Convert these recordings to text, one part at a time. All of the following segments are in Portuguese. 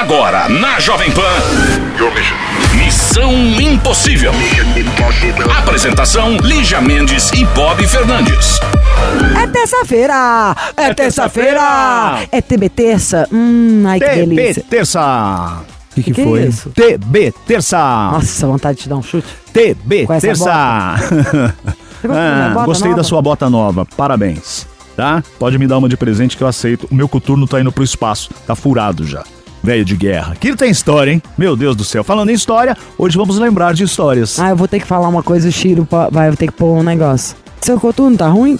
Agora, na Jovem Pan. Missão Impossível. Apresentação: Lígia Mendes e Bob Fernandes. É terça-feira! É terça-feira! É TB terça? Hum, ai que TB delícia. terça. O que, que, Que foi? isso? TB terça. Nossa, vontade de te dar um chute. TB Com terça. Ah, gostei nova? da sua bota nova. Parabéns. Tá? Pode me dar uma de presente que eu aceito. O meu coturno tá indo pro espaço. Tá furado já. Velho de guerra. Que tem história, hein? Meu Deus do céu. Falando em história, hoje vamos lembrar de histórias. Ah, eu vou ter que falar uma coisa, o Chiro vai ter que pôr um negócio. Seu coturno tá ruim?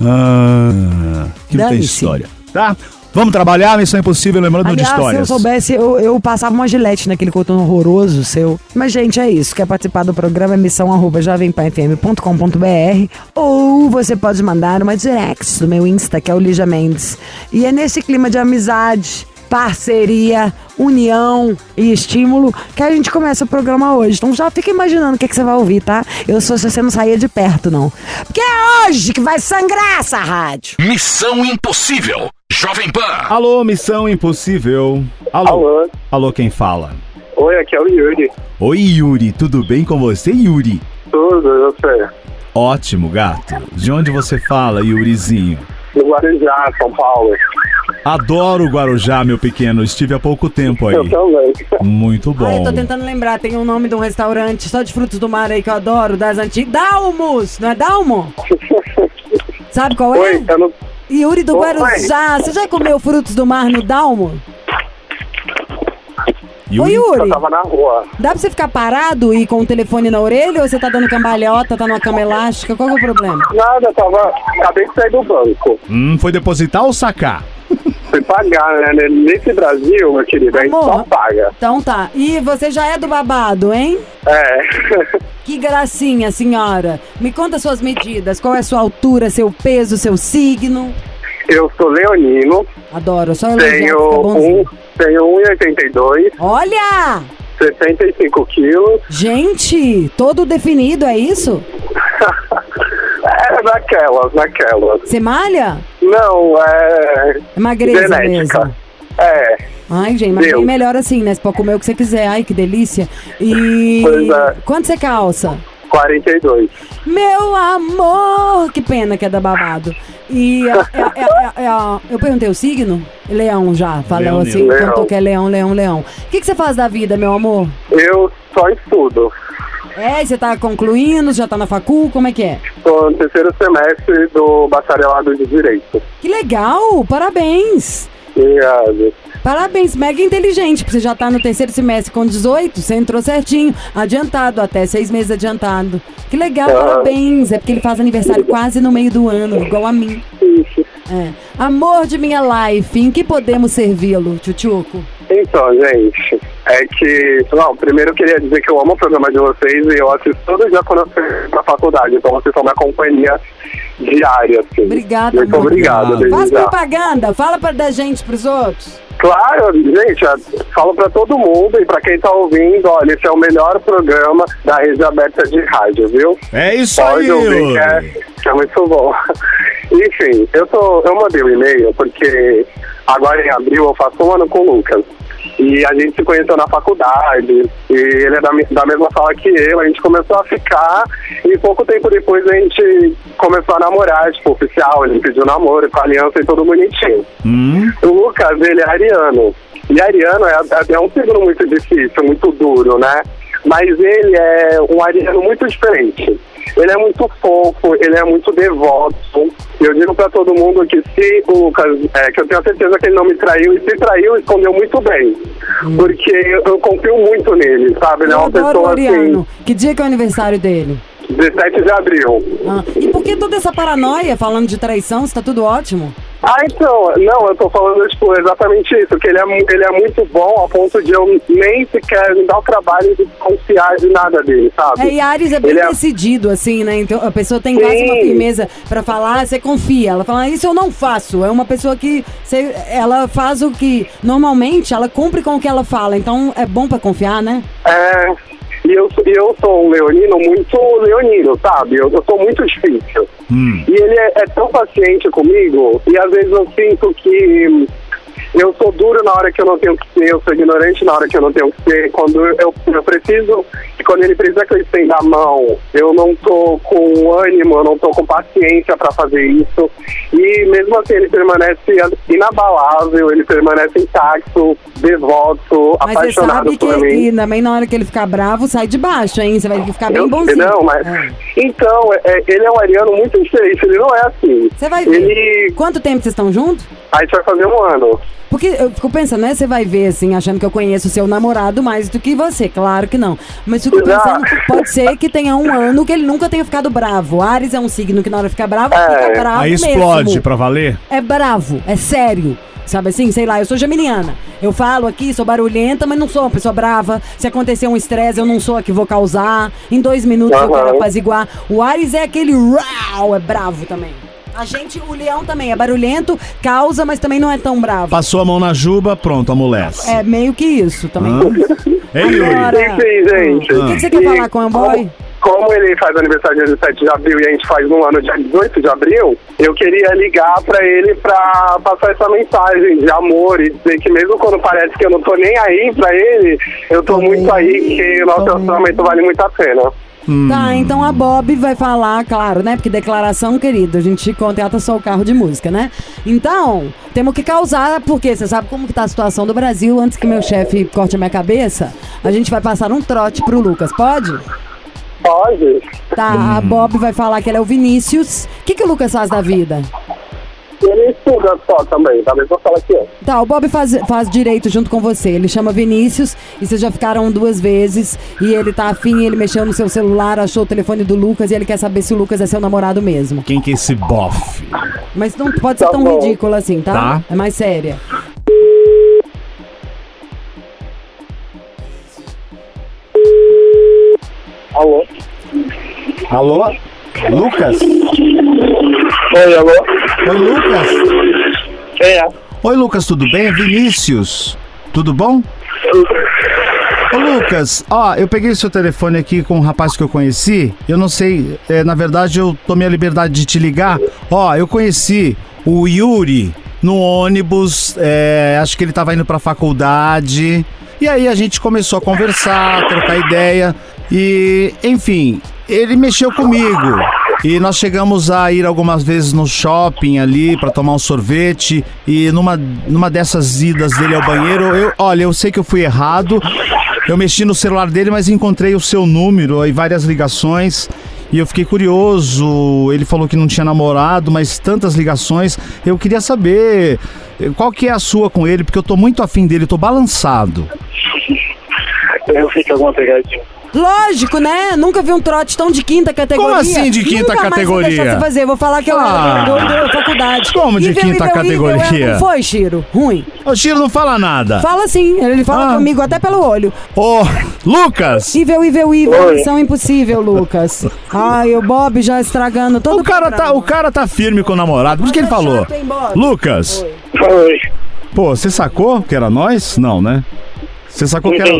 Ah, que tem história. Tá? Vamos trabalhar, Missão Impossível, lembrando de Aliás, se eu histórias. soubesse, eu, eu passava uma gilete naquele coturno horroroso seu. Mas, gente, é isso. Quer participar do programa? É missão arroba jovempanfm.com.br ou você pode mandar uma direct do meu Insta, que é o Lígia Mendes. E é nesse clima de amizade, parceria, união e estímulo que a gente começa o programa hoje. Então já fica imaginando o que, que você vai ouvir, tá? Eu sou se você não sair de perto, não. Porque é hoje que vai sangrar essa rádio. Missão Impossível. Jovem Pan. Alô, Missão Impossível. Alô. Alô? Alô, quem fala? Oi, aqui é o Yuri. Oi, Yuri. Tudo bem com você, Yuri? Tudo, eu sei. Ótimo, gato. De onde você fala, Yurizinho? No Guarujá, São Paulo. Adoro o Guarujá, meu pequeno. Estive há pouco tempo Eu aí. também. Muito Ah, eu bom. tô tentando lembrar, tem um nome de um restaurante só de frutos do mar aí que eu adoro, das antigas. Dalmos, não é Dalmo? Sabe qual é? Oi, eu não... Yuri do Oi. Guarujá. Você já comeu frutos do mar no Dalmo? Ô Yuri, eu Yuri, tava na rua. dá pra você ficar parado e com o telefone na orelha ou você tá dando cambalhota, tá numa cama elástica? Qual que é o problema? Nada, eu tava... Acabei de sair do banco. hum, foi depositar ou sacar? Fui pagar, né? Nesse Brasil, meu querido, a gente só paga. Então tá. E você já é do babado, hein? É. Que gracinha, senhora. Me conta suas medidas. Qual é a sua altura, seu peso, seu signo? Eu sou leonino, Adoro, só tenho um, tenho 1,82, Olha! 65 quilos. Gente, todo definido, é isso? É, naquelas, naquelas. Você malha? Não, é... É magreza Genética. mesmo. É, Ai, gente, mas bem melhor assim, né? Você pode comer o que você quiser. Ai, que delícia. E. Pois é. Quanto você calça? 42. Meu amor! Que pena que é da babado. E é, é, é, eu perguntei o signo? Leão já. Falou assim, Leão. que é leão, leão, leão. O que, que você faz da vida, meu amor? Eu só estudo. É, você tá concluindo, já tá na facul, como é que é? Estou no terceiro semestre do bacharelado de Direito. Que legal! Parabéns! Obrigado. Parabéns, mega inteligente, porque você já tá no terceiro semestre com 18, você entrou certinho, adiantado, até seis meses adiantado. Que legal, Ah. parabéns! É porque ele faz aniversário quase no meio do ano, igual a mim. Isso. É. Amor de minha life, em que podemos servi-lo, Tchutchuco? Então, gente, é que. Não, primeiro eu queria dizer que eu amo o programa de vocês e eu assisto todo dia quando eu estou na faculdade. Então vocês são minha companhia diária, assim. Obrigada, Muito obrigado, Faz propaganda, fala pra da gente pros outros. Claro, gente, falo pra todo mundo e pra quem tá ouvindo, olha, esse é o melhor programa da rede aberta de rádio, viu? É isso Pode aí, ouvir que é, que é muito bom. Enfim, eu, tô, eu mandei um e-mail porque agora em abril eu faço um ano com o Lucas. E a gente se conheceu na faculdade, e ele é da, da mesma sala que eu, a gente começou a ficar, e pouco tempo depois a gente começou a namorar, tipo, oficial, ele pediu namoro com a aliança e tudo bonitinho. Hum, O Lucas, ele é ariano. E ariano é, é um signo muito difícil, muito duro, né? Mas ele é um ariano muito diferente. Ele é muito fofo, ele é muito devoto. Eu digo pra todo mundo que se o Lucas, é, que eu tenho certeza que ele não me traiu, e se traiu, escondeu muito bem. Porque eu, eu confio muito nele, sabe? Ele é uma pessoa Ariano. assim, Que dia que é o aniversário dele? 17 de abril. Ah, e por que toda essa paranoia falando de traição? Se tá tudo ótimo? Ah, então, não, eu tô falando, tipo, exatamente isso, que ele é, ele é muito bom a ponto de eu nem sequer me dar o trabalho de confiar de nada dele, sabe? É, e Ares é bem Ele é- decidido, assim, né? Então a pessoa tem quase uma firmeza pra falar, você confia. Ela fala, isso eu não faço. É uma pessoa que você- ela faz o que normalmente ela cumpre com o que ela fala. Então é bom pra confiar, né? É, e eu, eu sou um leonino muito leonino, sabe? Eu, eu sou muito difícil. hum. E ele é, é tão paciente comigo, e às vezes eu sinto que eu sou duro na hora que eu não tenho que ser, eu sou ignorante na hora que eu não tenho que ser. Quando eu, eu preciso, e quando ele precisa que eu estenda a mão, eu não tô com ânimo, eu não tô com paciência para fazer isso. E mesmo assim ele permanece inabalável, ele permanece intacto, devoto, Mas você apaixonado sabe que, por mim. que também na hora que ele ficar bravo, sai de baixo, hein? Você vai ficar bem Eu- bonzinho. Não, mas. É. Então, é- é- ele é um ariano muito diferente, ele não é assim. Você vai ver. Ele. Quanto tempo vocês estão juntos? A gente vai fazer um ano. Porque eu fico pensando, né? Você vai ver, assim, achando que eu conheço o seu namorado mais do que você. Claro que não. Mas fico pensando, pode ser que tenha um ano que ele nunca tenha ficado bravo. Ares é um signo que na hora de ficar bravo, É. fica bravo Aí explode mesmo. pra valer? É bravo, é sério. Sabe assim? Sei lá, eu sou geminiana. Eu falo aqui, sou barulhenta, mas não sou uma pessoa brava. Se acontecer um estresse, eu não sou a que vou causar. Em dois minutos eu Aham. quero apaziguar. O Ares é aquele rau, é bravo também. A gente, o leão também é barulhento, causa, mas também não é tão bravo. Passou a mão na juba, pronto, amolece. É meio que isso também. Ei, Yuri. Agora- Enfim, gente. O que, que você quer E falar com o boy? Como, como ele faz aniversário dia 17 de abril e a gente faz no ano dia 18 de abril, eu queria ligar pra ele pra passar essa mensagem de amor e dizer que mesmo quando parece que eu não tô nem aí pra ele, eu tô Tô muito aí, que o nosso relacionamento vale muito a pena. Tá, então a Bob vai falar, claro, né? Porque declaração, querido, a gente contrata só o carro de música, né? Então, temos que causar, porque você sabe como que tá a situação do Brasil, antes que meu chefe corte a minha cabeça, a gente vai passar um trote pro Lucas, pode? Pode? Tá, a Bob vai falar que ele é o Vinícius. O que, que o Lucas faz da vida? Ele estuda só também, talvez eu fale aqui, ó. Tá, o Bob faz, faz direito junto com você. Ele chama Vinícius e vocês já ficaram duas vezes. E ele tá afim, ele mexeu no seu celular, achou o telefone do Lucas e ele quer saber se o Lucas é seu namorado mesmo. Quem que é esse bofe? Mas não pode ser Tá tão bom. ridículo assim, tá? Tá. É mais séria. Alô? Alô? Lucas? Oi, alô? Oi, Lucas? Quem é? Oi, Lucas, tudo bem? É Vinícius. Tudo bom? Ô, Lucas, ó, eu peguei seu telefone aqui com um rapaz que eu conheci. Eu não sei, é, na verdade eu tomei a liberdade de te ligar. Ó, eu conheci o Yuri no ônibus, é, acho que ele tava indo pra faculdade. E aí a gente começou a conversar, trocar ideia. E, enfim, ele mexeu comigo. E nós chegamos a ir algumas vezes no shopping ali pra tomar um sorvete. E numa, numa dessas idas dele ao banheiro, eu, olha, eu sei que eu fui errado. Eu mexi no celular dele, mas encontrei o seu número e várias ligações. E eu fiquei curioso. Ele falou que não tinha namorado, mas tantas ligações. Eu queria saber eh, qual que é a sua com ele, porque eu tô muito afim dele, tô balançado. Eu fiz alguma pegadinha. Lógico, né? Nunca vi um trote tão de quinta categoria. Como assim de quinta Nunca mais categoria? Vou deixar você fazer. Vou falar que eu Ah. do faculdade. Como de quinta evil, categoria? evil. Não foi, Chiro? Ruim. O Chiro não fala nada. Fala sim. Ele fala Ah. comigo até pelo olho. Ô, Lucas! Evil, evil, evil. Oi. Missão impossível, Lucas. Ai, o Bob já estragando todo O cara, tá, programa. o cara tá firme com o namorado. Por isso que ele é falou. chato, hein? Lucas, Oi. Pô, você sacou que era nós? Não, né? Você sacou que era.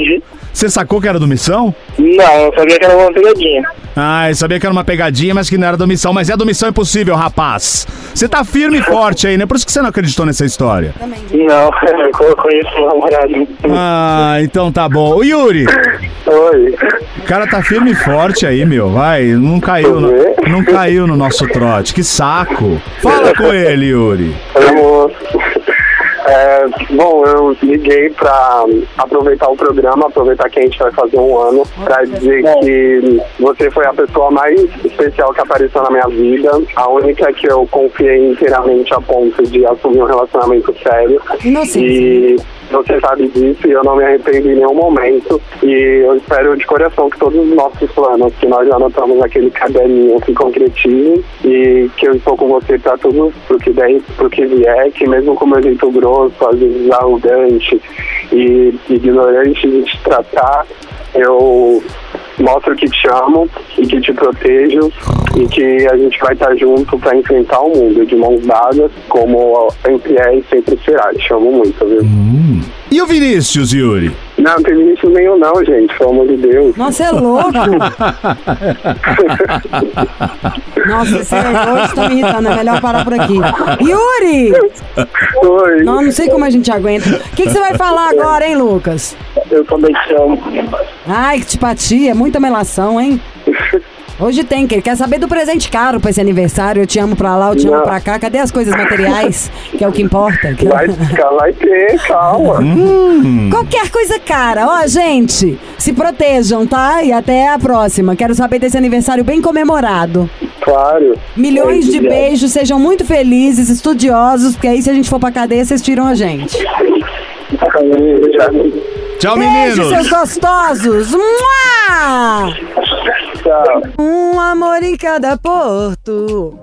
Você sacou que era do Missão? Não, eu sabia que era uma pegadinha. Ah, eu sabia que era uma pegadinha, mas que não era do Missão. Mas é do Missão Impossível, rapaz. Você tá firme e forte aí, né? Por isso que você não acreditou nessa história. Também. Não, eu conheço o namorado. Ah, então tá bom. O Yuri, Oi. o cara tá firme e forte aí, meu. Vai, não caiu, no, não caiu no nosso trote. Que saco. Fala com ele, Yuri. Oi, moço. É, bom, eu liguei pra aproveitar o programa, aproveitar que a gente vai fazer um ano, pra dizer que você foi a pessoa mais especial que apareceu na minha vida, a única que eu confiei inteiramente a ponto de assumir um relacionamento sério. Inocência. E você sabe disso e eu não me arrependo em nenhum momento. E eu espero de coração que todos os nossos planos, que nós anotamos naquele caderninho, se concretizem e que eu estou com você para tudo pro que der, pro que vier, que mesmo com meu jeito grosso, às vezes arrogante e ignorante de te tratar, eu mostro que te amo e que te protejo e que a gente vai estar junto para enfrentar o mundo de mãos dadas, como sempre é e sempre será. Te amo muito, viu? E o Vinícius, Yuri? Não, não tem limite nenhum não, gente, pelo amor de Deus. Nossa, é louco! Nossa, você hoje tá me irritando, é melhor parar por aqui. Yuri! Oi, Não, não sei como a gente aguenta. O que, que você vai falar agora, hein, Lucas? eu também te amo. Ai, que tipatia, é muita melação, hein? Hoje tem, que ele quer saber do presente caro pra esse aniversário. Eu te amo pra lá, eu te amo Não. pra cá. Cadê as coisas materiais? Que é o que importa. Que- Vai, vai ter, calma. Qualquer coisa cara. Ó, gente, se protejam, tá? E até a próxima. Quero saber desse aniversário bem comemorado. Claro. Milhões de beijos, sejam muito felizes, estudiosos, porque aí se a gente for pra cadeia, vocês tiram a gente. Tchau, Beijo, seus meninos! gostosos! Mua! Tchau. Um amor em cada porto.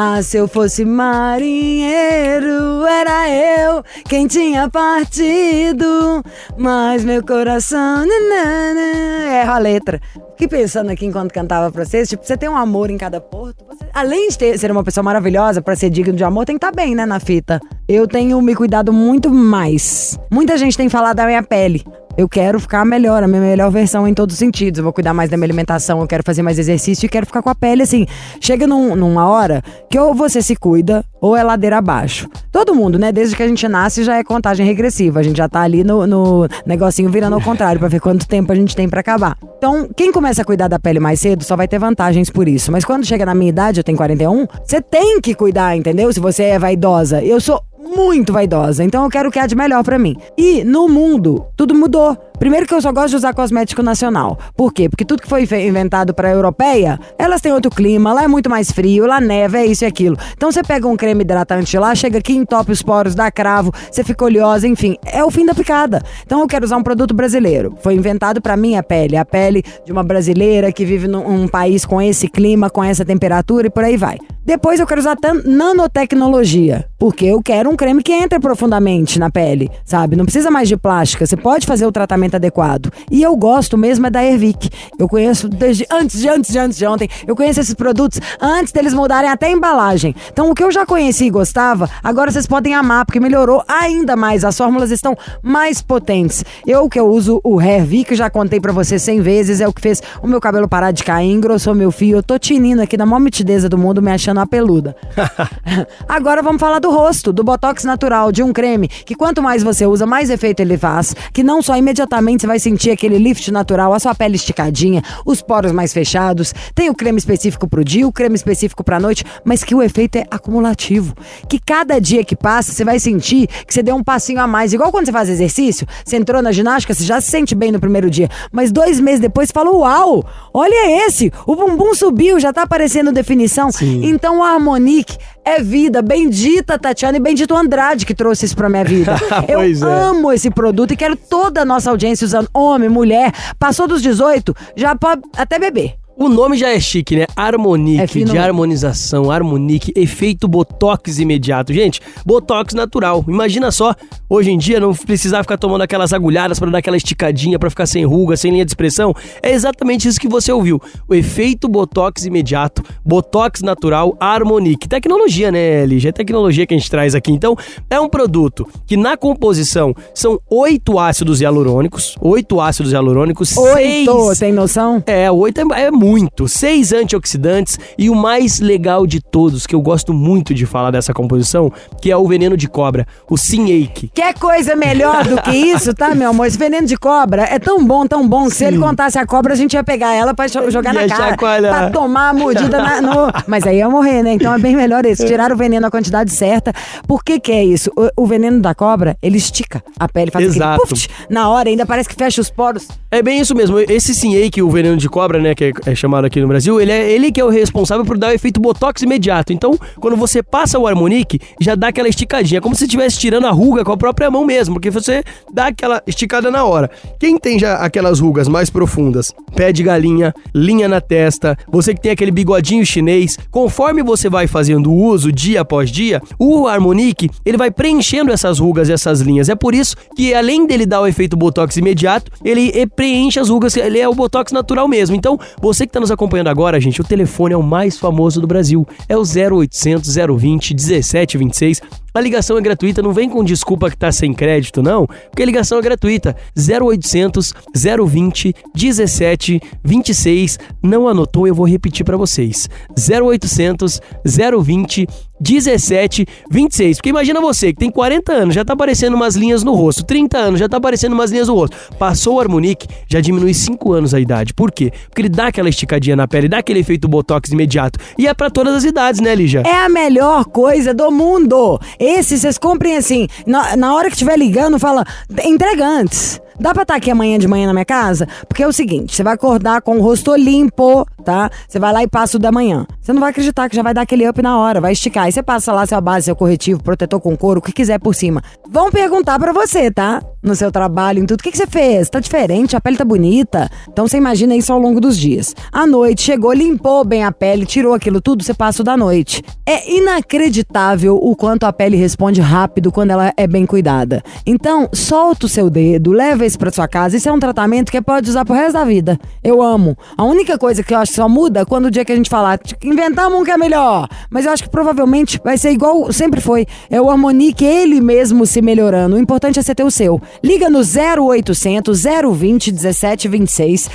Ah, se eu fosse marinheiro, era eu quem tinha partido. Mas meu coração. nanana, Erro a letra. Fiquei pensando aqui enquanto cantava pra vocês. Tipo, você tem um amor em cada porto. você- além de ter, ser uma pessoa maravilhosa pra ser digno de amor, tem que estar bem, né, na fita. Eu tenho me cuidado muito mais. Muita gente tem falado da minha pele. Eu quero ficar melhor, a minha melhor versão em todos os sentidos. Eu vou cuidar mais da minha alimentação, eu quero fazer mais exercício e quero ficar com a pele assim. Chega num- numa hora que ou você se cuida ou é ladeira abaixo. Todo mundo, né? Desde que a gente nasce já é contagem regressiva. A gente já tá ali no, no negocinho virando ao contrário pra ver quanto tempo a gente tem pra acabar. Então, quem começa a cuidar da pele mais cedo só vai ter vantagens por isso. Mas quando chega na minha idade, eu tenho 41, você tem que cuidar, entendeu? Se você é vaidosa. Eu sou muito vaidosa, então eu quero o que há de melhor pra mim. E no mundo, tudo mudou. Primeiro que eu só gosto de usar cosmético nacional. Por quê? Porque tudo que foi inventado pra europeia, elas têm outro clima, lá é muito mais frio, lá neva, é isso e aquilo. Então você pega um creme hidratante lá, chega aqui, entope os poros, dá cravo, você fica oleosa, enfim, é o fim da picada. Então eu quero usar um produto brasileiro. Foi inventado pra minha pele, a pele de uma brasileira que vive num um país com esse clima, com essa temperatura e por aí vai. Depois eu quero usar nanotecnologia, porque eu quero um creme que entre profundamente na pele, sabe? Não precisa mais de plástica, você pode fazer o tratamento adequado. E eu gosto mesmo é da Ervic. Eu conheço desde antes de antes de antes de ontem. Eu conheço esses produtos antes deles mudarem até a embalagem. Então o que eu já conheci e gostava, agora vocês podem amar, porque melhorou ainda mais. As fórmulas estão mais potentes. Eu que eu uso o Hervic, já contei pra vocês 100 vezes, é o que fez o meu cabelo parar de cair, engrossou meu fio. Eu tô tinindo aqui na maior mitideza do mundo, me achando uma peluda. Agora vamos falar do rosto, do Botox natural, de um creme que quanto mais você usa, mais efeito ele faz. Que não só imediatamente você vai sentir aquele lift natural, a sua pele esticadinha, os poros mais fechados. Tem o creme específico pro dia, o creme específico pra noite, mas que o efeito é acumulativo. Que cada dia que passa, você vai sentir que você deu um passinho a mais. Igual quando você faz exercício, você entrou na ginástica, você já se sente bem no primeiro dia. Mas dois meses depois você fala: Uau, olha esse! O bumbum subiu, já tá aparecendo definição. Então o Harmonique é vida. Bendita Tatiana e bendito Andrade que trouxe isso pra minha vida. Eu Pois é. amo esse produto e quero toda a nossa audiência usando homem, mulher. Passou dos 18, já pode até beber. O nome já é chique, né? Harmonique, É de harmonização, Harmonique, efeito Botox imediato. Gente, Botox natural. Imagina só, hoje em dia não precisar ficar tomando aquelas agulhadas para dar aquela esticadinha para ficar sem ruga, sem linha de expressão. É exatamente isso que você ouviu. O efeito Botox imediato, Botox natural, Harmonique. Tecnologia, né, Lígia? É tecnologia que a gente traz aqui. Então, é um produto que na composição são oito ácidos hialurônicos, oito ácidos hialurônicos, Oito, seis tem noção? é, oito é, é muito. Seis antioxidantes e o mais legal de todos, que eu gosto muito de falar dessa composição, que é o veneno de cobra, o Sinake. Quer coisa melhor do que isso, tá, meu amor? Esse veneno de cobra é tão bom, tão bom, se ele contasse a cobra, a gente ia pegar ela pra jo- jogar na cara. chacoalhar. Pra tomar a mordida na, no... Mas aí ia morrer, né? Então é bem melhor esse. Tirar o veneno na quantidade certa. Por que que é isso? O, o veneno da cobra, ele estica a pele, faz Exato. aquele puff, na hora, ainda parece que fecha os poros. É bem isso mesmo. Esse Sinake, o veneno de cobra, né, que é, é chamado aqui no Brasil, ele é ele que é o responsável por dar o efeito botox imediato. Então, quando você passa o Harmonique, já dá aquela esticadinha, como se estivesse tirando a ruga com a própria mão mesmo, porque você dá aquela esticada na hora. Quem tem já aquelas rugas mais profundas, pé de galinha, linha na testa, você que tem aquele bigodinho chinês, conforme você vai fazendo uso dia após dia, o Harmonique, ele vai preenchendo essas rugas e essas linhas. É por isso que além dele dar o efeito botox imediato, ele preenche as rugas, ele é o botox natural mesmo. Então, você que está nos acompanhando agora, gente, o telefone é o mais famoso do Brasil. É o 0800 020 1726. A ligação é gratuita, não vem com desculpa que tá sem crédito, não, porque a ligação é gratuita. 0800 020 17 26. Não anotou, eu vou repetir para vocês. 0800 020 17, 26. Porque imagina você que tem 40 anos, já tá aparecendo umas linhas no rosto, 30 anos, já tá aparecendo umas linhas no rosto. Passou o Harmonic, já diminui 5 anos a idade. Por quê? Porque ele dá aquela esticadinha na pele, dá aquele efeito botox imediato. E é para todas as idades, né, Lígia? É a melhor coisa do mundo. Esse vocês comprem assim, na, na hora que estiver ligando, fala, entrega antes. Dá pra estar aqui amanhã de manhã na minha casa? Porque é o seguinte, você vai acordar com o rosto limpo, tá? Você vai lá e passa o da manhã. Você não vai acreditar que já vai dar aquele up na hora, vai esticar. Aí você passa lá sua base, seu corretivo, protetor com couro, o que quiser por cima. Vão perguntar pra você, tá? No seu trabalho, em tudo. O que, que você fez? Tá diferente, a pele tá bonita. Então você imagina isso ao longo dos dias. À noite, chegou, limpou bem a pele, tirou aquilo tudo, você passa o da noite. É inacreditável o quanto a pele responde rápido quando ela é bem cuidada. Então, solta o seu dedo, leva esse pra sua casa. Isso é um tratamento que pode usar pro resto da vida. Eu amo. A única coisa que eu acho que só muda quando o dia que a gente falar, inventamos um que é melhor. Mas eu acho que provavelmente vai ser igual sempre foi. É o Harmonique ele mesmo se melhorando. O importante é você ter o seu. Liga no 0800 020 1726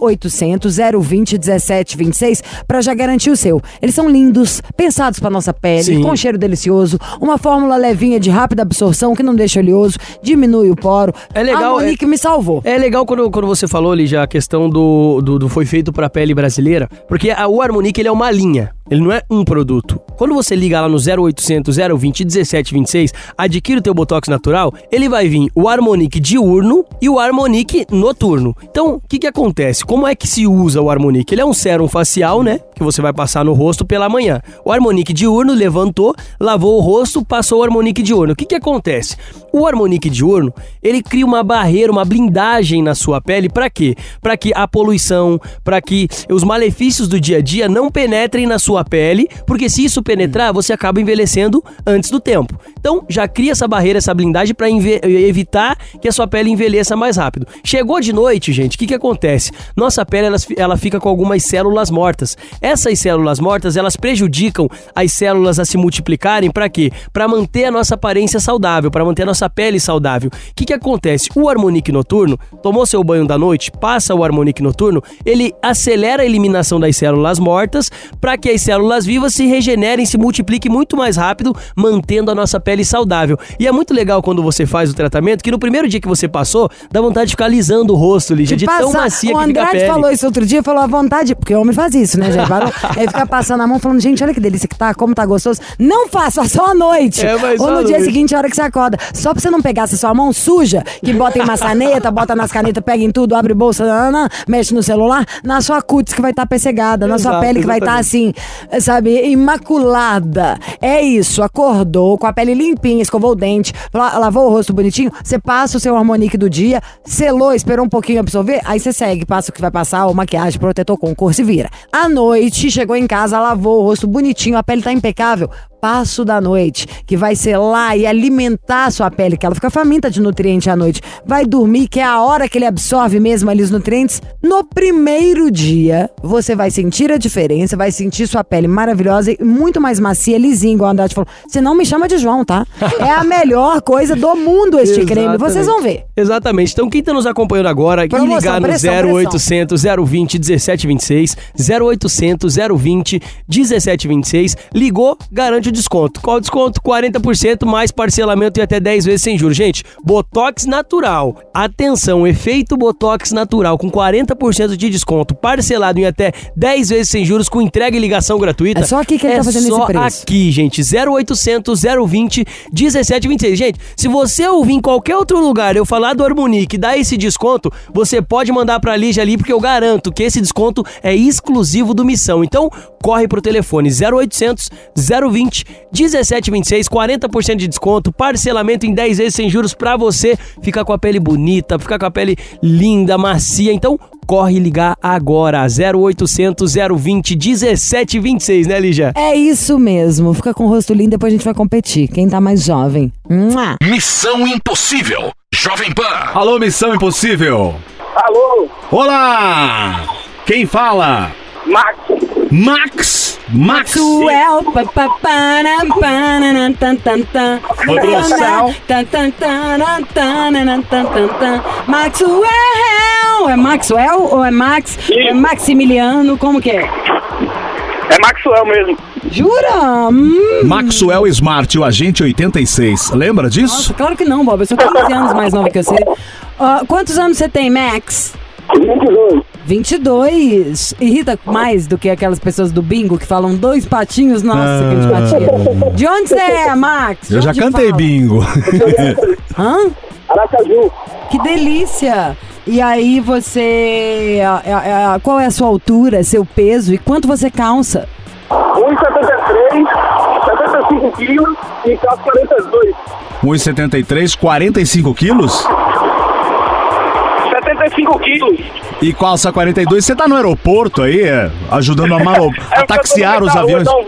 0800 020 1726 para já garantir o seu. Eles são lindos, pensados para nossa pele, Sim. com cheiro delicioso, uma fórmula levinha de rápida absorção que não deixa oleoso, diminui o poro. É legal, A Monique me salvou. É legal quando, quando você falou ali já a questão do, do, do foi feito pra pele brasileira, porque a, o Harmonic ele é uma linha, ele não é um produto. Quando você liga lá no 0800 020 1726, adquire o teu Botox natural, ele vai vir o Harmonic diurno e o Harmonic noturno. Então, o que que acontece? Como é que se usa o Harmonic? Ele é um sérum facial, né? Que você vai passar no rosto pela manhã. O Harmonic diurno levantou, lavou o rosto, passou o Harmonic diurno. O que que acontece? O Harmonic diurno, ele cria uma barreira, uma blindagem na sua pele para quê? Para que a poluição, para que os malefícios do dia a dia não penetrem na sua pele, porque se isso penetrar, você acaba envelhecendo antes do tempo. Então, já cria essa barreira, essa blindagem para evitar que a sua pele envelheça mais rápido. Chegou de noite, gente, o que que acontece? Nossa pele ela, ela fica com algumas células mortas. Essas células mortas, elas prejudicam as células a se multiplicarem para quê? Para manter a nossa aparência saudável, para manter a nossa pele saudável. O que que acontece? O Harmonic noturno, tomou seu banho da noite, passa o Harmonic noturno, ele acelera a eliminação das células mortas para que as células vivas se regenerem, se multipliquem muito mais rápido, mantendo a nossa pele saudável. E é muito legal quando você faz o tratamento, que no primeiro dia que você passou, dá vontade de ficar alisando o rosto, Lígia, de, tão passar- macia o que fica a Andrade pele. falou isso outro dia, falou à vontade, porque o homem faz isso, né, parou? Aí fica passando a mão falando, gente, olha que delícia que tá, como tá gostoso. Não faça, só à noite. É, mas Ou no dia noite. seguinte, a hora que você acorda. Só pra você não pegar essa sua mão suja, que bota em maçaneta, bota nas canetas, pega em tudo, abre bolsa, nanana, mexe no celular, na sua cutis que vai estar pessegada, na sua pele que vai estar assim, exatamente. Sabe, imaculada. É isso, acordou com a pele limpinha, escovou o dente, la- lavou o rosto bonitinho, você passa o seu harmonique do dia, selou, esperou um pouquinho absorver, aí você segue, passa o que vai passar, ou maquiagem, protetor com cor, se vira. À noite, chegou em casa, lavou o rosto bonitinho, a pele tá impecável. Passo da noite, que vai selar e alimentar a sua pele, que ela fica faminta de nutriente à noite. Vai dormir, que é a hora que ele absorve mesmo ali os nutrientes. No primeiro dia, você vai sentir a diferença, vai sentir sua pele maravilhosa e muito mais macia, lisinha, igual a Andrade falou. Você não me chama de João, tá? É a melhor coisa do mundo este creme. Vocês vão ver. Exatamente. Então, quem tá nos acompanhando agora, e Promoção, ligar no pressão, 0800 020 1726, 0800 020 1726, ligou, garante o desconto. Qual o desconto? 40% mais parcelamento e até 10 vezes sem juros. Gente, Botox natural. Atenção, efeito Botox natural com 40% de desconto, parcelado em até 10 vezes sem juros com entrega e ligação gratuita. É só aqui que ele é tá fazendo esse só preço. aqui, gente. 0800 020 1726. Gente, se você ouvir em qualquer outro lugar eu falar do Harmonique e dar esse desconto, você pode mandar pra Lígia ali, porque eu garanto que esse desconto é exclusivo do Missão. Então, corre pro telefone 0800 020 1726, 40% de desconto, parcelamento em 10 vezes sem juros pra você ficar com a pele bonita, ficar com a pele linda, macia. Então, corre ligar agora 0800 020 1726, né, Lígia? É isso mesmo. Fica com o rosto lindo, depois a gente vai competir. Quem tá mais jovem. Mua! Missão Impossível. Jovem Pan. Alô, Missão Impossível. Alô, Olá! Quem fala? Max, Max! Max! Maxwell, pa, pa, para, para, tan, tan, tan. Foi pro céu. Tan, tan, tan, tan, tan, tan, tan, tan. Maxwell! É Maxwell ou é Max? É Maximiliano? Como que é? É Maxwell mesmo. Jura? Hum. Maxwell Smart, o agente 86. Lembra disso? Nossa, claro que não, Bob. Eu sou 15 anos mais nova que você. Ah, quantos anos você tem, Max? 22. 22. Irrita mais do que aquelas pessoas do bingo que falam dois patinhos. Nossa, que antipatia. De onde você é, Max? De Eu já cantei fala? bingo. Hã? Aracaju. Que delícia! E aí você. a- a- a- qual é a sua altura, seu peso e quanto você calça? 1,73, 75 quilos e calço 42. 1,73, 45 quilos? 75 quilos. E calça 42. Você tá no aeroporto aí, é, ajudando a, malo, a taxiar os aviões? Tá um.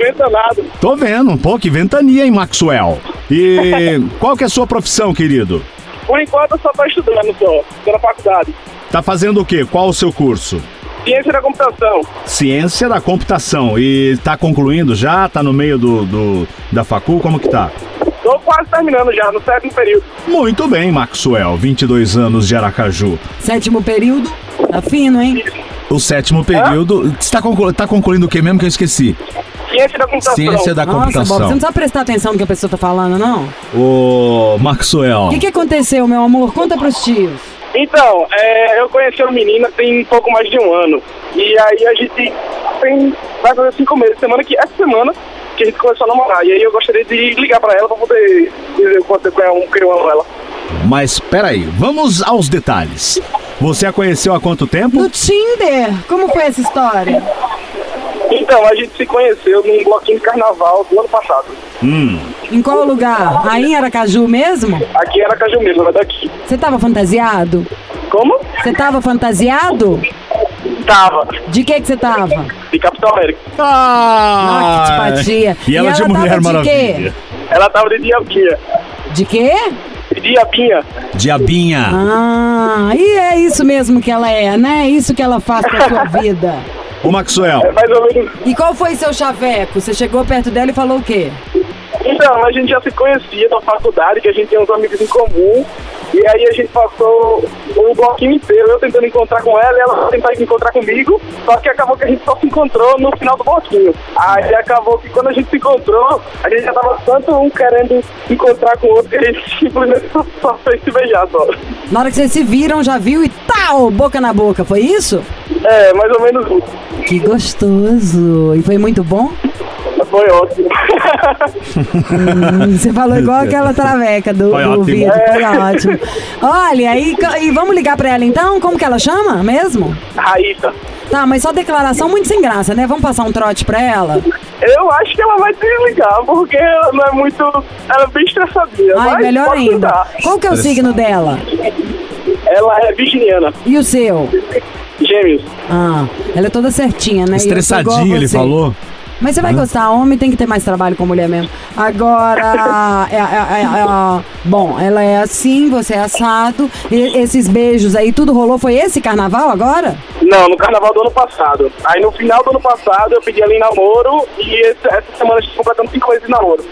Tô vendo. Pô, que ventania, hein, Maxwell? E qual que é a sua profissão, querido? Por enquanto eu só tô estudando só, tô na faculdade. Tá fazendo o quê? Qual o seu curso? Ciência da computação. Ciência da computação. E tá concluindo já? Tá no meio do, do- da facul? Como que tá? Tô quase terminando já, no sétimo período. Muito bem, Maxwell. 22 anos de Aracaju. Sétimo período? Tá fino, hein? O sétimo período. Você tá, conclu- tá concluindo o que mesmo que eu esqueci? Ciência da computação. Ciência da Nossa, Bob, você não precisa prestar atenção no que a pessoa tá falando, não? Ô, Maxwell. O que, que aconteceu, meu amor? Conta pros tios. Então, é, eu conheci uma menina tem um pouco mais de um ano. E aí a gente tem. Vai fazer cinco meses. Semana que. Essa semana que a gente começou a namorar. E aí eu gostaria de ligar pra ela pra poder dizer o quanto eu amo ela. Mas peraí, vamos aos detalhes. Você a conheceu há quanto tempo? No Tinder! Como foi essa história? Então, a gente se conheceu num bloquinho de carnaval do ano passado. Hum. Em qual lugar? Aí em Aracaju mesmo? Aqui era Caju mesmo, era daqui. Você tava fantasiado? Como? Você tava fantasiado? Tava. De que que você tava? De Capitão América. Ah, que simpatia. E ela E de ela Mulher tava de quê? Maravilha. Ela tava de diabinha. De quê? Diabinha. Diabinha. Ah, e é isso mesmo que ela é, né? É Isso que ela faz com a sua vida. Ô, Maxwell. É mais ou menos. E qual foi seu chaveco? Você chegou perto dela e falou o quê? Então, a gente já se conhecia da faculdade, que a gente tem uns amigos em comum. E aí a gente passou um bloquinho inteiro, eu tentando encontrar com ela e ela tentando encontrar comigo. Só que acabou que a gente só se encontrou no final do bloquinho. Aí acabou que quando a gente se encontrou, a gente já tava tanto um querendo se encontrar com o outro que a gente simplesmente só, só fez se beijar só. Na hora que vocês se viram, já viu e tal, boca na boca, foi isso? É, mais ou menos isso. Que gostoso! E foi muito bom? Foi ótimo. Hum, você falou igual aquela traveca do, do vídeo, foi ótimo. Olha, e, e vamos ligar pra ela então? Como que ela chama mesmo? Raíssa. Tá, mas só declaração muito sem graça, né? Vamos passar um trote pra ela? Eu acho que ela vai desligar, porque ela não é muito. Ela é bem estressadinha. Ai, mas melhor pode ainda. Qual que é o signo dela? Ela é virginiana, E o seu? gêmeos. Ah, ela é toda certinha, né? E eu sou igual a Estressadinho, ele falou. Mas você vai gostar, homem tem que ter mais trabalho com mulher mesmo. Agora, é, é, é, é, bom, ela é assim, você é assado. E esses beijos aí, tudo rolou? Foi esse carnaval agora? Não, no carnaval do ano passado. Aí no final do ano passado eu pedi ela em namoro e esse- essa semana a gente completando cinco meses de namoro.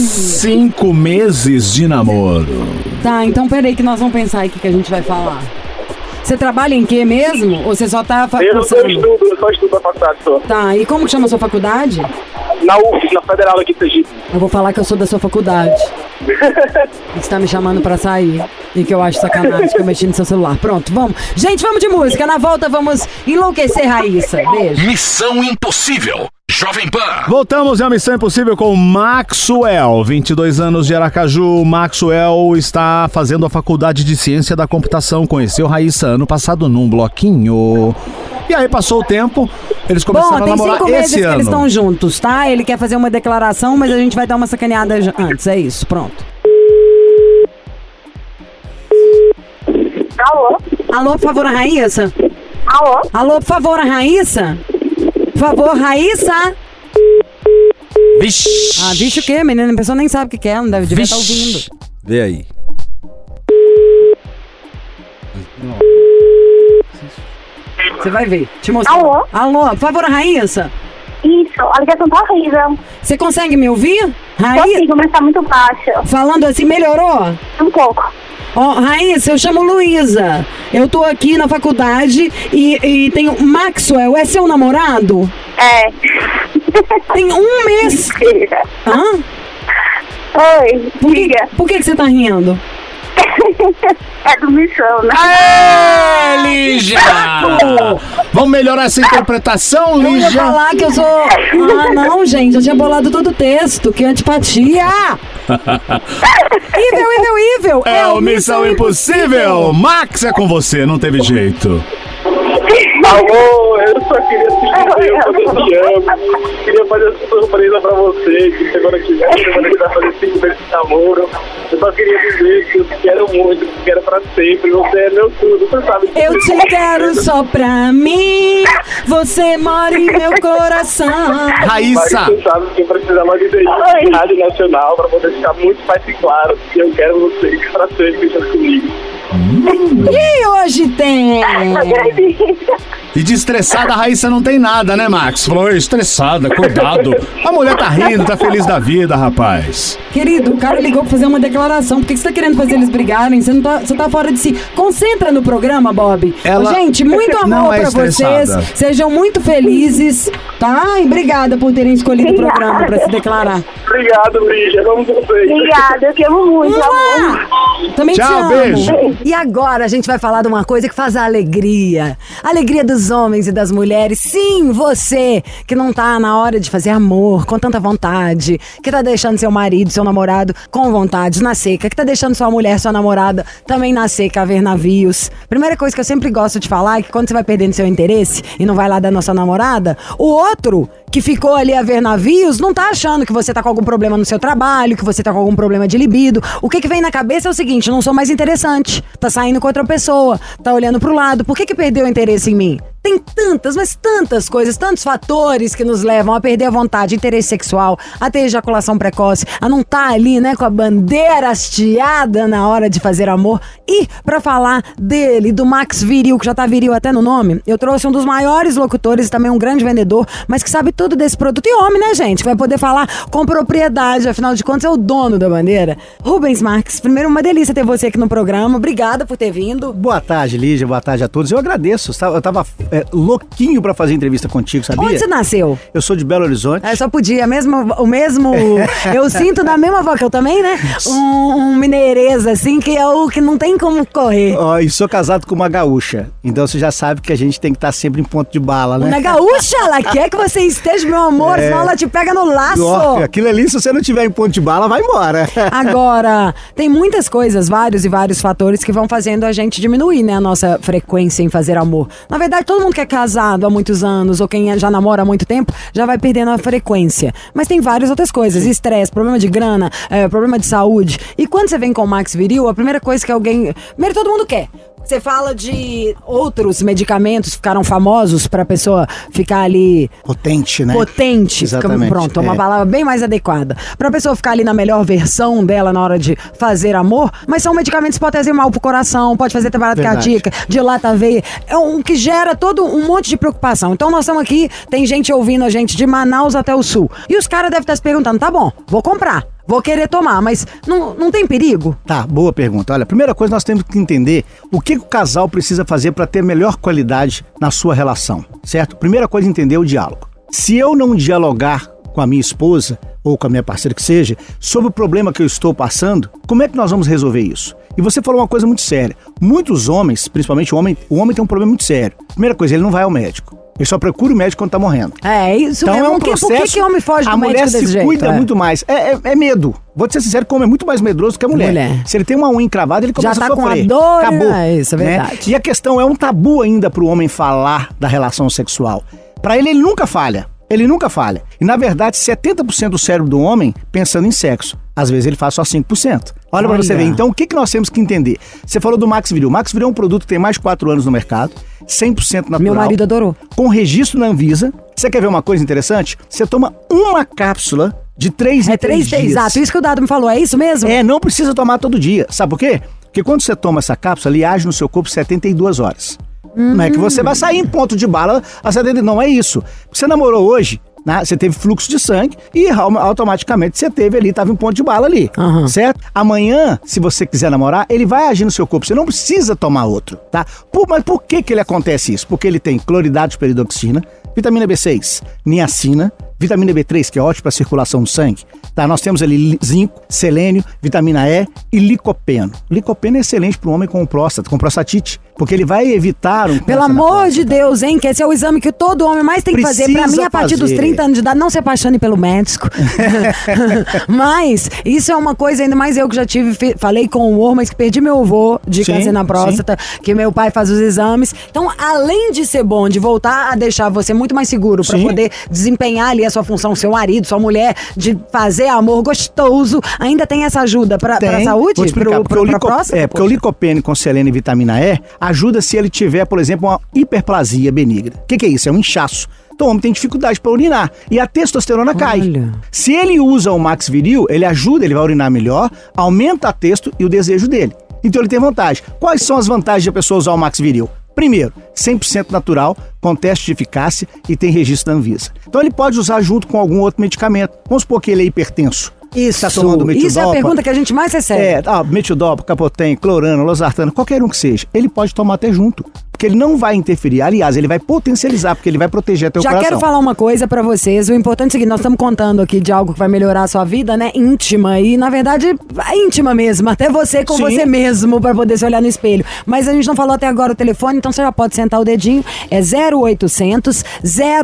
Cinco meses de namoro. Tá, então peraí que nós vamos pensar aí o que, que a gente vai falar. Você trabalha em quê mesmo? Ou você só tá Eu, eu cursando? estudo, eu só estudo na faculdade só. Tá, e como que chama a sua faculdade? Na UF, na Federal aqui de Sergipe. Eu vou falar que eu sou da sua faculdade. E que você tá me chamando pra sair. E que eu acho sacanagem que eu mexi no seu celular. Pronto, vamos. Gente, vamos de música. Na volta vamos enlouquecer Raíssa. Beijo. Missão Impossível. Jovem Pan. Voltamos à Missão Impossível com Maxwell, 22 anos de Aracaju. Maxwell está fazendo a faculdade de Ciência da Computação. Conheceu Raíssa ano passado num bloquinho. E aí passou o tempo, eles começaram Bom, a tem namorar cinco meses esse que ano. eles estão juntos, tá? Ele quer fazer uma declaração, mas a gente vai dar uma sacaneada antes. É isso, pronto. Alô? Alô, por favor, a Raíssa? Alô? Alô, por favor, a Raíssa? Por favor, Raíssa? Vixe. Ah, bicho o quê, menina? A pessoa nem sabe o que é, não deve devia estar ouvindo. Vixe. Vê aí. Você vai ver. Te mostrar. Alô? Alô, por favor, a Raíssa? Isso, a ligação tá horrível. Você consegue me ouvir? Raíssa, mas tá muito baixa. falando assim, melhorou? Um pouco. Ó, Raíssa, eu chamo Luísa. Eu tô aqui na faculdade e, e tenho. Maxwell, é seu namorado? É. Tem um mês. Mentira. Hã? Oi, Por que, diga. por que, que você tá rindo? É do Missão, né? Aê, Lígia! Vamos melhorar essa interpretação, Eu ia Lígia? falar que eu sou. Ah, não, gente, eu tinha bolado todo o texto. Que antipatia! Evil, evil, evil! É o Missão Impossível! Max é com você, não teve jeito. Alô, eu só queria eu te amo. Queria fazer essa surpresa pra você, que semana que vem, semana que vai fazer cinco meses de namoro. Eu só queria dizer que eu te quero muito, que te quero pra sempre. Você é meu tudo, você sabe disso. Eu te quero só pra mim. Você mora em meu coração. Mas Raíssa! você sabe que eu isso Oi. na Rádio Nacional pra poder ficar muito mais claro que eu quero você pra sempre junto comigo. E hoje tem. E de estressada, a Raíssa não tem nada, né, Max? Falou, "Ei, estressada, cuidado. A mulher tá rindo, tá feliz da vida, rapaz. Querido, o cara ligou pra fazer uma declaração. Por que você tá querendo fazer eles brigarem? Você, não tá, você tá fora de si. Concentra no programa, Bob. Ela- Gente, muito amor é pra vocês. Sejam muito felizes, tá? E obrigada por terem escolhido o programa pra se declarar. Obrigado, Lígia. Vamos vocês. Obrigada, eu te amo muito, amor. Também Tchau, te amo. beijo. E agora a gente vai falar de uma coisa que faz a alegria. A alegria dos homens e das mulheres. Sim, você que não tá na hora de fazer amor com tanta vontade, que tá deixando seu marido, seu namorado com vontade na seca, que tá deixando sua mulher, sua namorada também na seca a ver navios. Primeira coisa que eu sempre gosto de falar é que quando você vai perdendo seu interesse e não vai lá da nossa namorada, o outro que ficou ali a ver navios não tá achando que você tá com algum problema no seu trabalho, que você tá com algum problema de libido. O que que vem na cabeça é o seguinte, não sou mais interessante. Tá saindo com outra pessoa, tá olhando pro lado. Por que que perdeu o interesse em mim? Tem tantas, mas tantas coisas, tantos fatores que nos levam a perder a vontade, interesse sexual, a ter ejaculação precoce, a não estar ali, né, com a bandeira hasteada na hora de fazer amor. E pra falar dele, do Max Viril, que já tá viril até no nome, eu trouxe um dos maiores locutores também um grande vendedor, mas que sabe tudo desse produto. E homem, né, gente? Vai poder falar com propriedade, afinal de contas é o dono da bandeira. Rubens Marques, primeiro uma delícia ter você aqui no programa. Obrigada por ter vindo. Boa tarde, Lígia. Boa tarde a todos. Eu agradeço. Eu tava é, louquinho pra fazer entrevista contigo, sabia? Onde você nasceu? Eu sou de Belo Horizonte. É, só podia, mesmo, o mesmo. eu sinto da mesma voz que eu também, né? Um, um mineirês, assim, que é o que não tem como correr. Ó, e sou casado com uma gaúcha. Então você já sabe que a gente tem que estar sempre em ponto de bala, né? Na gaúcha, ela quer que você esteja, meu amor, senão ela te pega no laço. Ó, aquilo ali, se você não tiver em ponto de bala, vai embora. Agora, tem muitas coisas, vários e vários fatores que vão fazendo a gente diminuir, né, a nossa frequência em fazer amor. Na verdade, todo mundo que é casado há muitos anos ou quem já namora há muito tempo já vai perdendo a frequência. Mas tem várias outras coisas: estresse, problema de grana, é, problema de saúde. E quando você vem com o Max Viril, a primeira coisa que alguém. Primeiro, todo mundo quer. Você fala de outros medicamentos que ficaram famosos pra pessoa ficar ali Potente, né? potente, Exatamente. pronto, é uma É. palavra bem mais adequada. Pra pessoa ficar ali na melhor versão dela na hora de fazer amor, mas são medicamentos que podem fazer mal pro coração, pode fazer temporada cardíaca, dilata a veia, é um que gera todo um monte de preocupação. Então nós estamos aqui, tem gente ouvindo a gente de Manaus até o sul. E os caras devem estar se perguntando, tá bom, vou comprar. Vou querer tomar, mas não, não tem perigo? Tá, boa pergunta. Olha, primeira coisa nós temos que entender o que o casal precisa fazer para ter melhor qualidade na sua relação, certo? Primeira coisa entender o diálogo. Se eu não dialogar com a minha esposa ou com a minha parceira que seja sobre o problema que eu estou passando, como é que nós vamos resolver isso? E você falou uma coisa muito séria. Muitos homens, principalmente o homem, o homem tem um problema muito sério. Primeira coisa, ele não vai ao médico. Ele só procura o médico quando tá morrendo. É, isso Então mesmo. é um Por que- processo. Por que, que homem foge a do mulher médico se desse jeito? cuida É. muito mais. É, é- é medo. Vou te ser sincero, como é muito mais medroso que a mulher. Mulher. Se ele tem uma unha encravada, ele começa tá a com a sofrer. dor, Acabou. é isso, é né? verdade. E a questão é um tabu ainda pro homem falar da relação sexual. Pra ele, ele nunca falha. Ele nunca falha. E na verdade, 70% do cérebro do homem pensando em sexo. Às vezes ele faz só 5%. Olha, pra você Olha. ver. Então, o que, que nós temos que entender? Você falou do Max Viril. O Max Viril é um produto que tem mais de 4 anos no mercado, 100% natural Meu marido adorou. com registro na Anvisa. Você quer ver uma coisa interessante? Você toma uma cápsula de três em É três, três dias. exato. Isso que o Dado me falou, é isso mesmo? É, não precisa tomar todo dia. Sabe por quê? Porque quando você toma essa cápsula, ele age no seu corpo 72 horas. Não é que você vai sair em ponto de bala a 70, não é isso. Você namorou hoje, né? Você teve fluxo de sangue e au- automaticamente você teve ali, tava em ponto de bala ali, Aham. certo? Amanhã, se você quiser namorar, ele vai agir no seu corpo, você não precisa tomar outro, tá? Por- mas por que que ele acontece isso? Porque ele tem cloridato de peridoxina, vitamina B6, niacina, vitamina B3, que é ótimo para a circulação do sangue. Tá, nós temos ali li- zinco, selênio, vitamina E e licopeno. Licopeno é excelente para o homem com próstata, com prostatite, porque ele vai evitar um Pelo amor de Deus, hein? Que esse é o exame que todo homem mais tem que fazer. Precisa mim, a partir dos fazer. 30 anos de idade, não se apaixone pelo médico. mas isso é uma coisa, ainda mais eu que já tive, falei com o War, mas que perdi meu avô de Sim, câncer na próstata, que meu pai faz os exames. Então, além de ser bom, de voltar a deixar você muito mais seguro Sim. poder desempenhar ali a sua função, seu marido, sua mulher, de fazer amor gostoso, ainda tem essa ajuda pra Tem. saúde? Vou explicar, Pro, pro, o pra lico- próstata? é, porque o licopene com selênio e vitamina E ajuda se ele tiver, por exemplo, uma hiperplasia benigna. O que, que é isso? É um inchaço. Então o homem tem dificuldade para urinar e a testosterona cai. Olha. Se ele usa o Max Viril, ele ajuda, ele vai urinar melhor, aumenta a testo e o desejo dele. Então ele tem vantagem. Quais são as vantagens de a pessoa usar o Max Viril? Primeiro, 100% natural, com teste de eficácia e tem registro da Anvisa. Então ele pode usar junto com algum outro medicamento. Vamos supor que ele é hipertenso. Isso, Tá tomando isso é a pergunta que a gente mais recebe. É, ah, metildopa, capotem, clorano, losartano, qualquer um que seja, ele pode tomar até junto. Porque ele não vai interferir. Aliás, ele vai potencializar, porque ele vai proteger teu Já coração. quero falar uma coisa pra vocês. O importante é o seguinte: nós estamos contando aqui de algo que vai melhorar a sua vida, né? Íntima. E, na verdade, é íntima mesmo. Até você com Sim. você mesmo, pra poder se olhar no espelho. Mas a gente não falou até agora o telefone, então você já pode sentar o dedinho. É 0800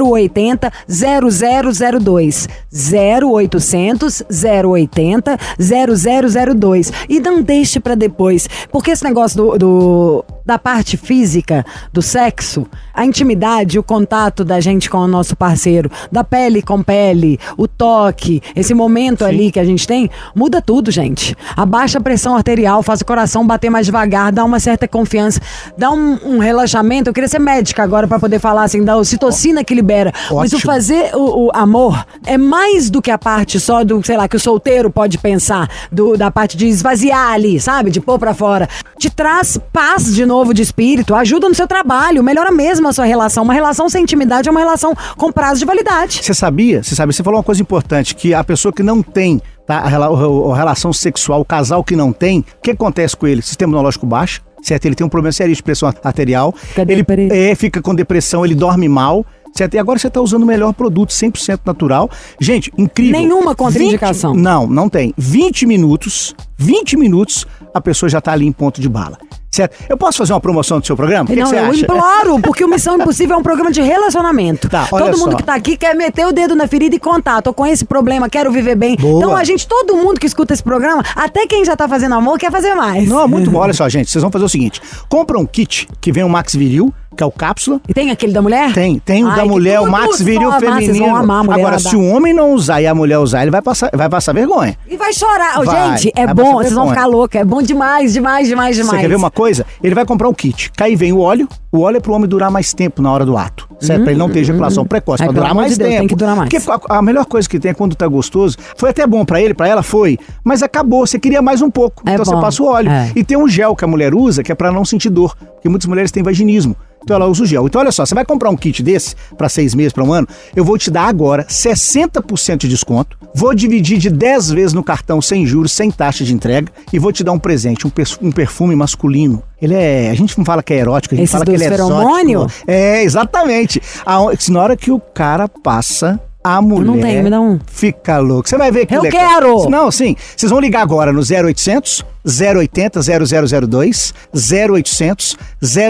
080 0002. 0800 080 0002. E não deixe pra depois. Porque esse negócio do, do- da parte física, do sexo, a intimidade, o contato da gente com o nosso parceiro, da pele com pele, o toque, esse momento ali que a gente tem, muda tudo, gente. Abaixa a pressão arterial, faz o coração bater mais devagar, dá uma certa confiança, dá um, um relaxamento. Eu queria ser médica agora pra poder falar assim, da ocitocina que libera. Mas o Ótimo. fazer o, o amor é mais do que a parte só do, sei lá, que o solteiro pode pensar, do, da parte de esvaziar ali, sabe? De pôr pra fora. Te traz paz de novo de espírito, ajuda no seu trabalho, melhora mesmo a sua relação. Uma relação sem intimidade é uma relação com prazo de validade. Você sabia? Você sabe? Você falou uma coisa importante, que a pessoa que não tem tá, a, a relação sexual, o casal que não tem, o que acontece com ele? Sistema imunológico baixo, certo? Ele tem um problema sério de pressão arterial. Fica ele é, fica com depressão, ele dorme mal. Certo? E agora você está usando o melhor produto, 100% natural. Gente, incrível. Nenhuma contraindicação. 20 não, não tem. 20 minutos, 20 minutos, a pessoa já está ali em ponto de bala. Certo? Eu posso fazer uma promoção do seu programa? O que, que não, você eu acha? imploro, porque o Missão Impossível é um programa de relacionamento. Tá, todo mundo só. que tá aqui quer meter o dedo na ferida e contar. Tô com esse problema, quero viver bem. Boa. Então a gente, todo mundo que escuta esse programa, até quem já tá fazendo amor, quer fazer mais. Não, muito bom. Olha só, gente, vocês vão fazer o seguinte: compra um kit que vem o Max Viril, que é o cápsula. E tem aquele da mulher? Tem, tem o Ai, da que mulher, o tudo, Max Viril amar, vocês feminino. vão amar a mulher Agora, se o homem não usar e a mulher usar, ele vai passar, vai passar vergonha. E vai chorar. Ô, Vai, gente, é vai bom, vocês vão vergonha. ficar louca. É bom demais, demais, demais, demais. Você quer ver uma coisa? Ele vai comprar um kit. Que aí vem o óleo. O óleo é pro homem durar mais tempo na hora do ato. Certo? pra ele não ter ejaculação precoce. Ai, pra pelo durar amor mais de Deus, tempo. tem que durar mais. Porque a, a melhor coisa que tem é quando tá gostoso. Foi até bom pra ele, pra ela foi. Mas acabou. Você queria mais um pouco. É então bom. você passa o óleo. É. E tem um gel que a mulher usa que é pra não sentir dor. Porque muitas mulheres têm vaginismo. Então ela usa o gel. Então olha só, você vai comprar um kit desse pra seis meses, pra um ano, eu vou te dar agora 60% de desconto. Vou dividir de 10 vezes no cartão sem juros, sem taxa de entrega e vou te dar um presente, um, um perfume masculino. Ele é, a gente não fala que é erótico, a gente Esses fala que ele é feromônio? exótico. É, exatamente. A, na hora que o cara passa a mulher não tenho, me dá um. fica louco. Você vai ver que Eu legal. quero! Não, sim. Vocês vão ligar agora no 0800 080 0002 0800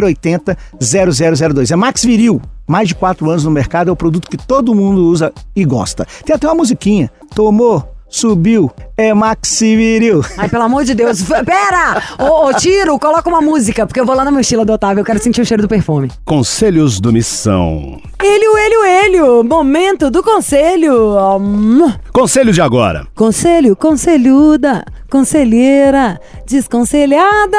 080 0002. É Max Viril. Mais de 4 anos no mercado, é o produto que todo mundo usa e gosta. Tem até uma musiquinha. Tomou, subiu, é Max Viril. Ai, pelo amor de Deus. Pera! Ô, ô, Tiro, coloca uma música, porque eu vou lá na mochila do Otávio, eu quero sentir o cheiro do perfume. Conselhos do Missão. Elho, elho, elho! Momento do conselho! Conselho de agora. Conselho, conselhuda, conselheira, desconselhada.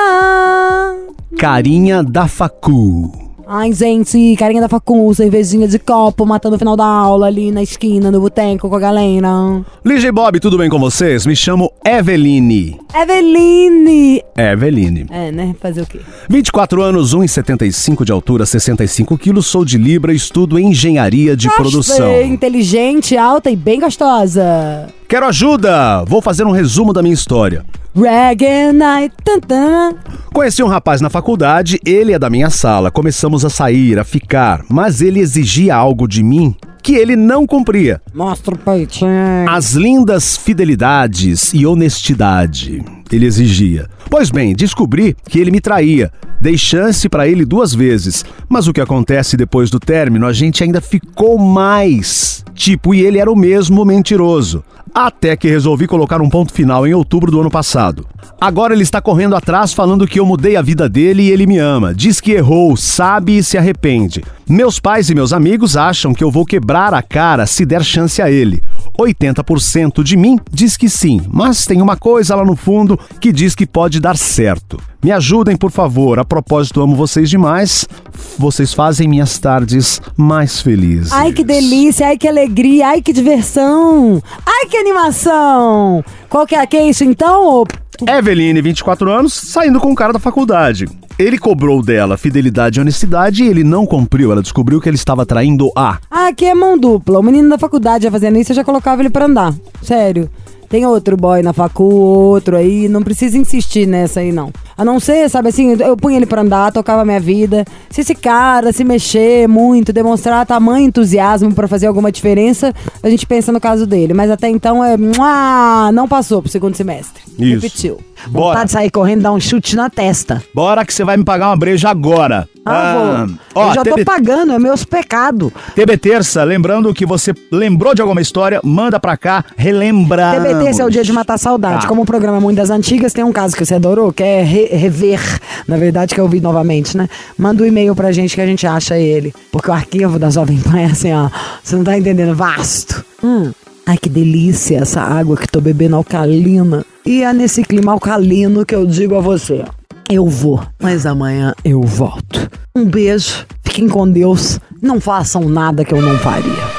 Carinha da Facu. Ai, gente, carinha da facul, cervejinha de copo, matando o final da aula ali na esquina, no boteco com a galera. Lígia e Bob, tudo bem com vocês? Me chamo Eveline. Eveline! Eveline. É, né? Fazer o quê? 24 anos, 1,75 de altura, 65 quilos, sou de Libra, estudo engenharia de produção. Gostei, inteligente, alta e bem gostosa. Quero ajuda! Vou fazer um resumo da minha história. Reggae night. Conheci um rapaz na faculdade, ele é da minha sala. Começamos a sair, a ficar, mas ele exigia algo de mim que ele não cumpria. Mostra o peitinho. As lindas fidelidades e honestidade, ele exigia. Pois bem, descobri que ele me traía. Dei chance pra ele duas vezes, mas o que acontece depois do término, a gente ainda ficou mais. Tipo, e ele era o mesmo mentiroso. Até que resolvi colocar um ponto final em outubro do ano passado. Agora ele está correndo atrás falando que eu mudei a vida dele e ele me ama. Diz que errou, sabe e se arrepende. Meus pais e meus amigos acham que eu vou quebrar a cara se der chance a ele. 80% de mim diz que sim, mas tem uma coisa lá no fundo que diz que pode dar certo. Me ajudem, por favor. A propósito, amo vocês demais. Vocês fazem minhas tardes mais felizes. Ai, que delícia, ai, que alegria, ai, que diversão, ai, que animação. Qual que é, que é isso então? Eveline, 24 anos, saindo com o cara da faculdade. Ele cobrou dela fidelidade e honestidade e ele não cumpriu. Ela descobriu que ele estava traindo a. Ah, aqui é mão dupla. O menino da faculdade já fazendo isso, eu já colocava ele pra andar. Sério. Tem outro boy na facu, outro aí, não precisa insistir nessa aí, não. A não ser, sabe assim, eu punha ele pra andar, tocava minha vida. Se esse cara se mexer muito, demonstrar tamanho entusiasmo pra fazer alguma diferença, a gente pensa no caso dele. Mas até então é. mua, Não passou pro segundo semestre. Isso. Repetiu. Bora. Vontade de sair correndo dar um chute na testa. Bora que você vai me pagar uma breja agora. Ah, vou. ó, eu já tô TB pagando, é meus pecados. TB Terça, lembrando que você lembrou de alguma história, manda pra cá, relembrar. TBT, esse é o dia de matar a saudade. Tá. Como o programa é muito das antigas, tem um caso que você adorou, que é re- rever. Na verdade, que eu vi novamente, né? Manda um e-mail pra gente que a gente acha ele. Porque o arquivo da Jovem Pan é assim, ó. Você não tá entendendo, vasto. Hum. Ai, que delícia essa água que tô bebendo alcalina. E é nesse clima alcalino que eu digo a você. Eu vou, mas amanhã eu volto. Um beijo, fiquem com Deus. Não façam nada que eu não faria.